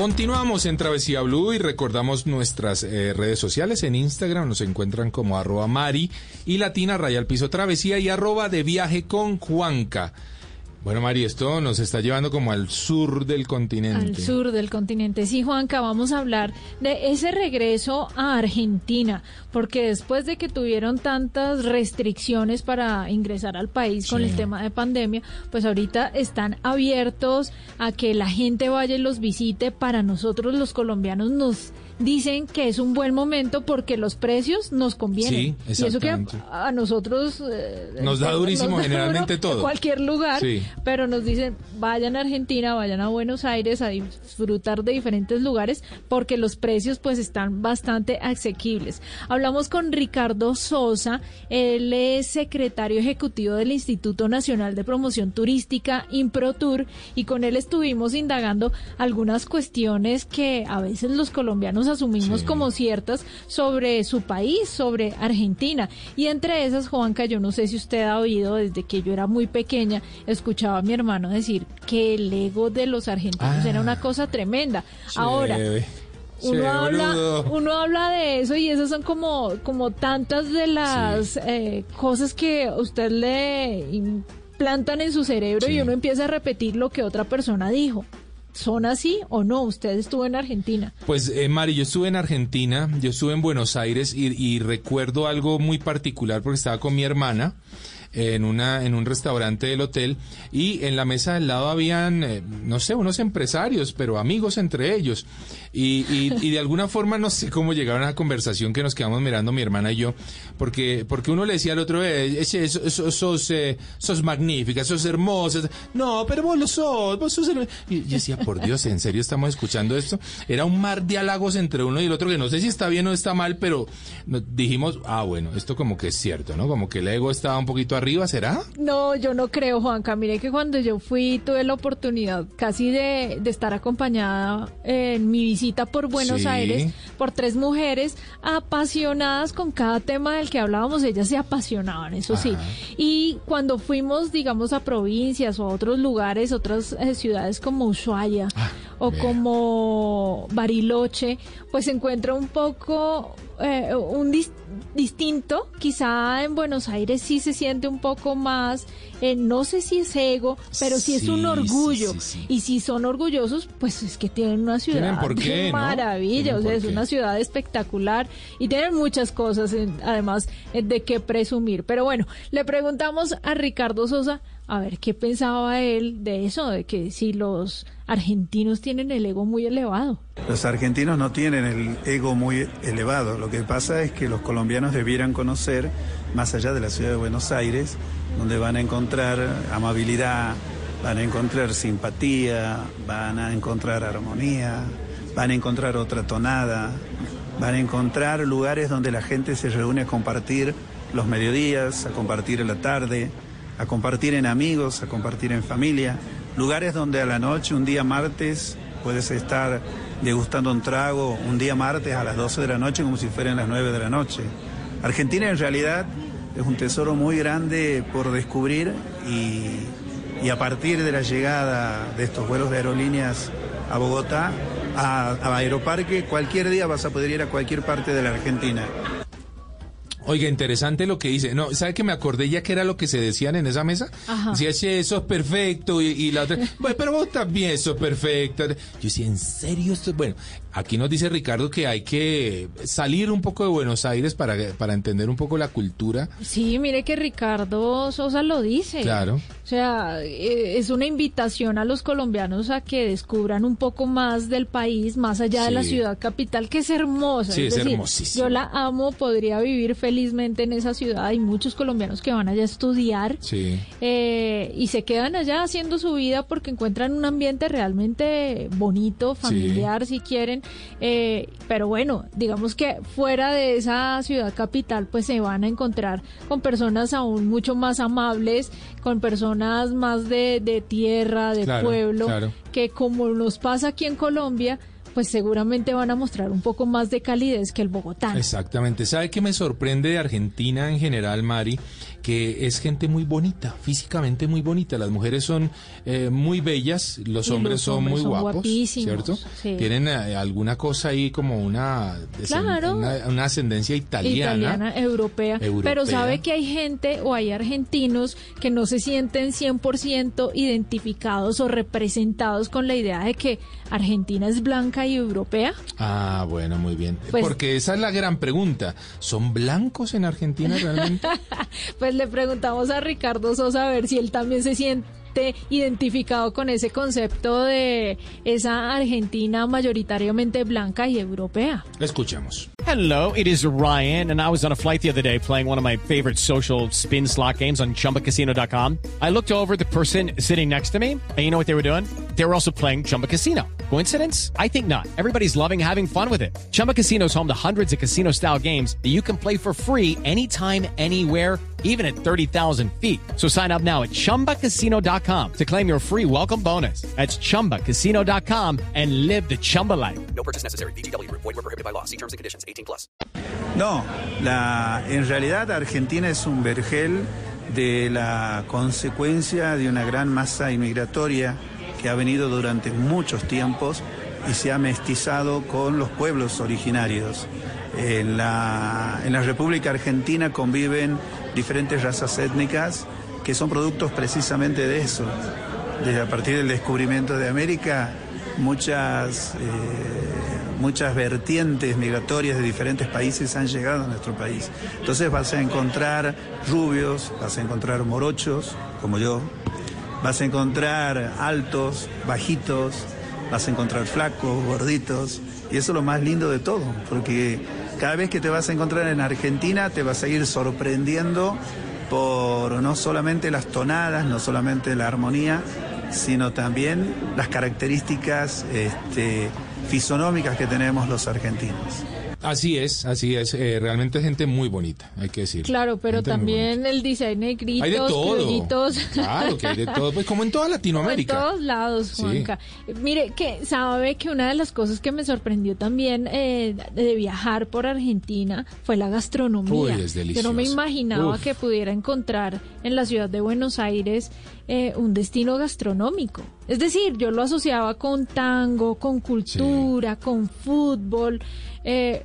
Continuamos en Travesía Blue y recordamos nuestras eh, redes sociales. En Instagram nos encuentran como arroba Mari y Latina Raya al Piso Travesía y arroba de viaje con Juanca. Bueno, Mari, esto nos está llevando como al sur del continente. Al sur del continente. Sí, Juanca, vamos a hablar de ese regreso a Argentina, porque después de que tuvieron tantas restricciones para ingresar al país con el tema de pandemia, pues ahorita están abiertos a que la gente vaya y los visite. Para nosotros los colombianos nos dicen que es un buen momento porque los precios nos convienen. Sí, y eso que a, nosotros eh, Nos da durísimo da generalmente duro todo. en cualquier lugar, Sí. Pero nos dicen vayan a Argentina, vayan a Buenos Aires a disfrutar de diferentes lugares porque los precios pues están bastante asequibles. Hablamos con Ricardo Sosa, él es secretario ejecutivo del Instituto Nacional de Promoción Turística Improtur y con él estuvimos indagando algunas cuestiones que a veces los colombianos asumimos Sí. como ciertas sobre su país, sobre Argentina. Y entre esas, Juanca, yo no sé si usted ha oído desde que yo era muy pequeña, escuchaba a mi hermano decir que el ego de los argentinos Ah. era una cosa tremenda. Ahora, uno habla, uno habla de eso y esas son como, como tantas de las eh, cosas que usted le implantan en su cerebro Sí. y uno empieza a repetir lo que otra persona dijo. ¿Son así o no? Usted estuvo en Argentina. Pues, eh, Mari, yo estuve en Argentina, yo estuve en Buenos Aires y, y recuerdo algo muy particular porque estaba con mi hermana en una en un restaurante del hotel y en la mesa del lado habían eh, no sé unos empresarios pero amigos entre ellos. Y, y, y de alguna forma no sé cómo llegaron a la conversación que nos quedamos mirando mi hermana y yo porque porque uno le decía al otro eh, sos, sos, eh, sos magnífica sos hermosa no pero vos lo sos vos sos hermosa". y yo decía por Dios en serio estamos escuchando esto era un mar de halagos entre uno y el otro que no sé si está bien o está mal pero dijimos ah bueno esto como que es cierto no como que el ego estaba un poquito arriba será No, yo no creo, Juanca. Mire que cuando yo fui, tuve la oportunidad casi de, de estar acompañada en mi visita por Buenos Sí. Aires por tres mujeres apasionadas con cada tema del que hablábamos. Ellas se apasionaban, eso sí. Y cuando fuimos, digamos, a provincias o a otros lugares, otras eh, ciudades como Ushuaia o como Bariloche, pues se encuentra un poco eh, un dis- distinto. Quizá en Buenos Aires sí se siente un poco más, eh, no sé si es ego, pero sí, es un orgullo. sí, sí, sí. Y si son orgullosos, pues es que tienen una ciudad Tienen maravilla, o sea, es qué. una ciudad espectacular y tienen muchas cosas, además, eh, de qué presumir. Pero bueno, le preguntamos a Ricardo Sosa a ver qué pensaba él de eso, de que si los argentinos tienen el ego muy elevado. Los argentinos no tienen el ego muy elevado. Lo que pasa es que los colombianos debieran conocer, más allá de la ciudad de Buenos Aires, donde van a encontrar amabilidad, van a encontrar simpatía, van a encontrar armonía, van a encontrar otra tonada, van a encontrar lugares donde la gente se reúne a compartir los mediodías, a compartir la tarde, a compartir en amigos, a compartir en familia, lugares donde a la noche, un día martes, puedes estar degustando un trago un día martes a las 12 de la noche como si fueran las 9 de la noche. Argentina en realidad es un tesoro muy grande por descubrir y, y a partir de la llegada de estos vuelos de aerolíneas a Bogotá, a, a Aeroparque, cualquier día vas a poder ir a cualquier parte de la Argentina. Oiga, interesante lo que dice. No, ¿sabe que me acordé ya que era lo que se decían en esa mesa? Ajá. Decía, "Sí, eso es perfecto y, y la otra, bueno, pero vos también eso es perfecto. Yo decía, ¿en serio esto es bueno? Aquí nos dice Ricardo que hay que salir un poco de Buenos Aires para, para entender un poco la cultura. Sí, mire que Ricardo Sosa lo dice. Claro. O sea, eh, es una invitación a los colombianos a que descubran un poco más del país, más allá de la ciudad capital, que es hermosa. Sí, es decir, hermosísima. Yo la amo, podría vivir felizmente en esa ciudad. Hay muchos colombianos que van allá a estudiar. Sí. eh, y se quedan allá haciendo su vida porque encuentran un ambiente realmente bonito, familiar, si quieren. eh, pero bueno, digamos que fuera de esa ciudad capital, pues se van a encontrar con personas aún mucho más amables, con personas más de, de tierra, de Claro, pueblo, claro. que como nos pasa aquí en Colombia, pues seguramente van a mostrar un poco más de calidez que el bogotano. Exactamente. ¿Sabe qué me sorprende de Argentina en general, Mari? Que es gente muy bonita, físicamente muy bonita. Las mujeres son eh, muy bellas, los Y hombres los son hombres muy son guapos, guapísimos, ¿cierto? sí. Tienen eh, alguna cosa ahí como una, Claro. una, una ascendencia italiana. italiana, europea. Europea. Pero sabe que hay gente o hay argentinos que no se sienten 100% identificados o representados con la idea de que Argentina es blanca y europea. Ah, bueno, muy bien. Pues- Porque esa es la gran pregunta. ¿Son blancos en Argentina realmente? Pues le preguntamos a Ricardo Sosa a ver si él también se siente identificado con ese concepto de esa Argentina mayoritariamente blanca y europea. Escuchemos. Hello, it is Ryan, and I was on a flight the other day playing one of my favorite social spin slot games on chumbacasino.com. I looked over at the person sitting next to me, and you know what they were doing? They were also playing Chumba Casino. Coincidence? I think not. Everybody's loving having fun with it. Chumba Casino is home to hundreds of casino style games that you can play for free anytime, anywhere even at 30,000 feet. So sign up now at ChumbaCasino.com to claim your free welcome bonus. That's ChumbaCasino.com and live the Chumba life. No purchase necessary. VGW Group. Void were prohibited by law. See terms and conditions. 18 plus. No, la, en realidad Argentina es un vergel de la consecuencia de una gran masa inmigratoria que ha venido durante muchos tiempos y se ha mestizado con los pueblos originarios. En la, en la República Argentina conviven diferentes razas étnicas que son productos precisamente de eso. Desde a partir del descubrimiento de América, muchas, eh, muchas vertientes migratorias de diferentes países han llegado a nuestro país. Entonces vas a encontrar rubios, vas a encontrar morochos, como yo, vas a encontrar altos, bajitos, vas a encontrar flacos, gorditos, y eso es lo más lindo de todo, porque cada vez que te vas a encontrar en Argentina te vas a ir sorprendiendo por no solamente las tonadas, no solamente la armonía, sino también las características este, fisonómicas que tenemos los argentinos. Así es, así es. Eh, realmente gente muy bonita, hay que decir. Claro, pero también el diseño negritos, Hay de todo. criollitos. Claro que hay de todo, pues como en toda Latinoamérica. En todos lados, Sí. Juanca. Mire, que sabe que una de las cosas que me sorprendió también eh, de viajar por Argentina fue la gastronomía. Uy, es Yo no me imaginaba Uf. que pudiera encontrar en la ciudad de Buenos Aires eh, un destino gastronómico. Es decir, yo lo asociaba con tango, con cultura, con fútbol, eh,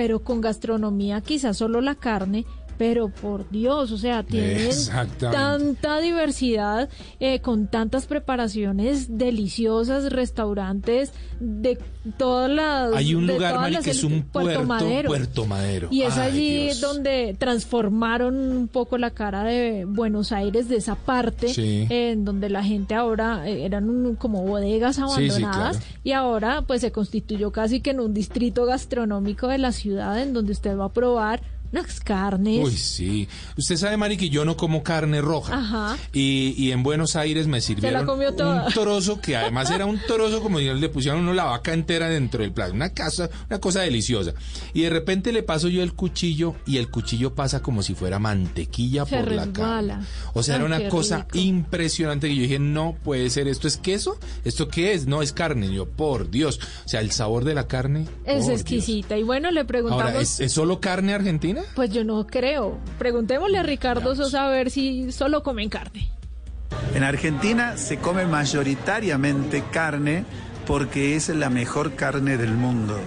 pero con gastronomía quizás solo la carne. Pero por Dios, o sea, tienen tanta diversidad, eh, con tantas preparaciones deliciosas, restaurantes de todas las. Hay un lugar, Mari, las- que es un puerto, Madero. Puerto Madero. Y es Ay, allí Dios. donde transformaron un poco la cara de Buenos Aires, de esa parte, Sí. eh, en donde la gente ahora eh, eran un- como bodegas sí, abandonadas claro. y ahora pues se constituyó casi que en un distrito gastronómico de la ciudad en donde usted va a probar unas carnes. Uy, sí. Usted sabe, Mari, que yo no como carne roja. Ajá. Y, y en Buenos Aires me sirvieron comió toda. un trozo que además era un trozo como si le pusieran uno la vaca entera dentro del plato. Una, casa, una cosa deliciosa. Y de repente le paso yo el cuchillo y el cuchillo pasa como si fuera mantequilla Se por la carne. O sea, Ay, era una cosa rico. impresionante que yo dije, no puede ser, ¿esto es queso? ¿Esto qué es? No, es carne. Y yo, por Dios. O sea, el sabor de la carne. es Dios. exquisita. Y bueno, le preguntamos... Ahora, ¿es, es solo carne argentina? Pues yo no creo. Preguntémosle a Ricardo Sosa a ver si solo comen carne. En Argentina se come mayoritariamente carne porque es la mejor carne del mundo.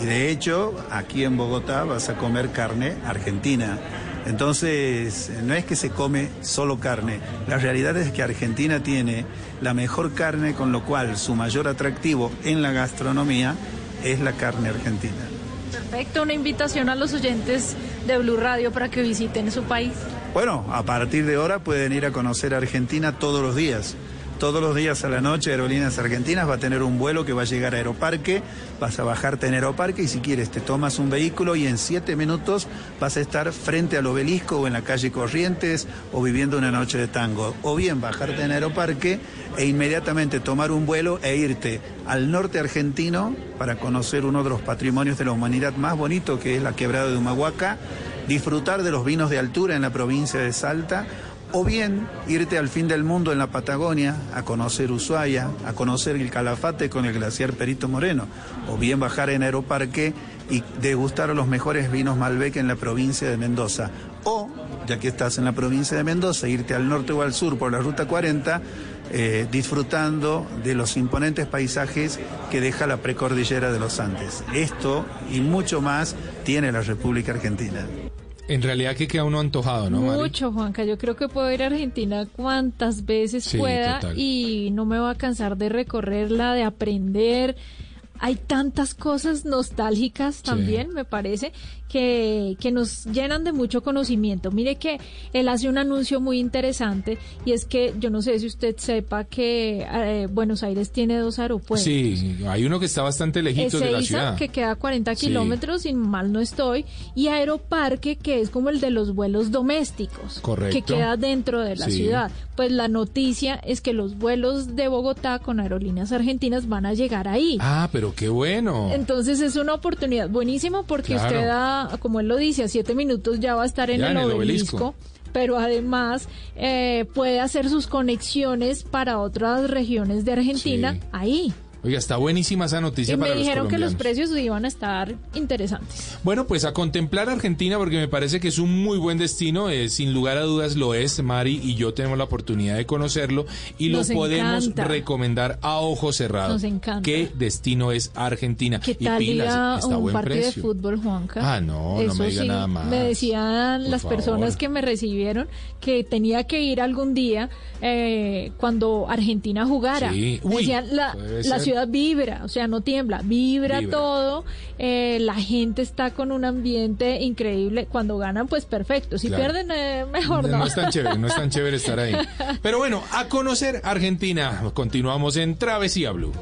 Y de hecho, aquí en Bogotá vas a comer carne argentina. Entonces, no es que se come solo carne. La realidad es que Argentina tiene la mejor carne, con lo cual su mayor atractivo en la gastronomía es la carne argentina. Perfecto, una invitación a los oyentes de Blue Radio para que visiten su país. Bueno, a partir de ahora pueden ir a conocer Argentina todos los días. Todos los días a la noche Aerolíneas Argentinas va a tener un vuelo que va a llegar a Aeroparque, vas a bajarte en Aeroparque y si quieres te tomas un vehículo y en siete minutos vas a estar frente al obelisco o en la calle Corrientes o viviendo una noche de tango. O bien bajarte en Aeroparque e inmediatamente tomar un vuelo e irte al norte argentino para conocer uno de los patrimonios de la humanidad más bonito que es la quebrada de Humahuaca, disfrutar de los vinos de altura en la provincia de Salta o bien irte al fin del mundo en la Patagonia a conocer Ushuaia, a conocer el Calafate con el glaciar Perito Moreno, o bien bajar en Aeroparque y degustar los mejores vinos Malbec en la provincia de Mendoza. O, ya que estás en la provincia de Mendoza, irte al norte o al sur por la Ruta 40, eh, disfrutando de los imponentes paisajes que deja la precordillera de los Andes. Esto y mucho más tiene la República Argentina. En realidad que queda uno antojado, ¿no, Mari? Mucho, Juanca. Yo creo que puedo ir a Argentina cuantas veces Sí, pueda total. y no me va a cansar de recorrerla, de aprender. Hay tantas cosas nostálgicas también, me parece, que, que nos llenan de mucho conocimiento. Mire que él hace un anuncio muy interesante y es que yo no sé si usted sepa que eh, Buenos Aires tiene dos aeropuertos. Sí, hay uno que está bastante lejitos de la ciudad. que queda a 40 Sí. kilómetros, si mal no estoy, y Aeroparque, que es como el de los vuelos domésticos, Correcto. que queda dentro de la Sí. ciudad. Pues la noticia es que los vuelos de Bogotá con aerolíneas argentinas van a llegar ahí. Ah, pero qué bueno. Entonces es una oportunidad buenísima porque Claro. usted, a, como él lo dice, a siete minutos ya va a estar en, el, en el obelisco. obelisco. Pero además eh, puede hacer sus conexiones para otras regiones de Argentina Sí. ahí. Oiga, está buenísima esa noticia Y me los dijeron que los precios iban a estar interesantes. Bueno, pues a contemplar Argentina porque me parece que es un muy buen destino, eh, sin lugar a dudas lo es, Mari y yo tenemos la oportunidad de conocerlo y Nos lo podemos encanta. recomendar a ojo cerrado. Nos encanta. ¿Qué destino es Argentina? ¿Qué Y tal ir pilas, está un buen partido precio. de fútbol, Juanca? Ah, no, no Eso me diga sí, nada más. Me decían Por las personas favor. que me recibieron que tenía que ir algún día eh, cuando Argentina jugara. Sí. Uy, decían, la, la. Ciudad vibra, o sea, no tiembla, vibra, Vibra. todo. eh, la gente está con un ambiente increíble. Cuando ganan, pues perfecto. Si Claro. pierden, eh, mejor no. No es tan chévere, no es tan chévere estar ahí. Pero bueno, a conocer Argentina. Continuamos en Travesía Blue.